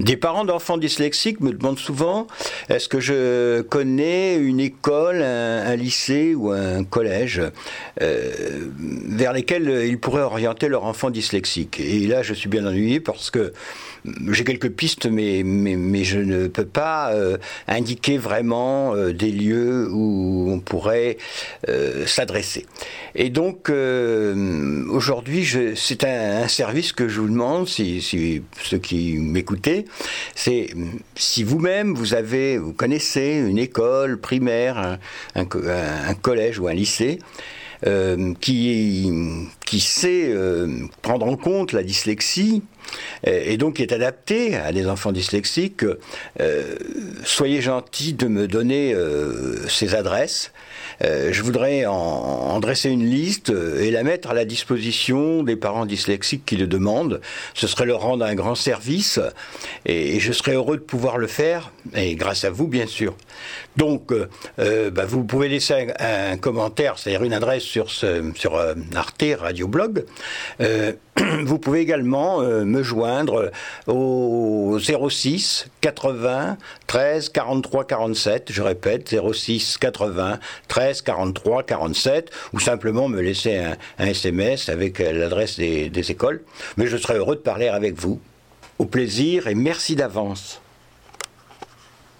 Des parents d'enfants dyslexiques me demandent souvent est-ce que je connais une école, un, lycée ou un collège euh, vers lesquels ils pourraient orienter leur enfant dyslexique. Et là, je suis bien ennuyé parce que j'ai quelques pistes, mais, je ne peux pas euh, indiquer vraiment euh, des lieux où on pourrait s'adresser. Et donc, aujourd'hui, c'est un, service que je vous demande, si, si ceux qui c'est si vous-même, vous avez, vous connaissez une école primaire, un collège ou un lycée, qui, qui sait prendre en compte la dyslexie, et donc est adapté à des enfants dyslexiques, euh, soyez gentils de me donner euh, ces adresses. Euh, je voudrais en, dresser une liste et la mettre à la disposition des parents dyslexiques qui le demandent. Ce serait leur rendre un grand service et, je serais heureux de pouvoir le faire, et grâce à vous bien sûr. Donc, bah, vous pouvez laisser un, commentaire, c'est-à-dire une adresse sur, sur Arte Radio Blog. vous pouvez également me joindre au 06 80 13 43 47. Je répète, 06 80 13 43 47. Ou simplement me laisser un, SMS avec l'adresse des, des écoles. Mais je serai heureux de parler avec vous. Au plaisir et merci d'avance.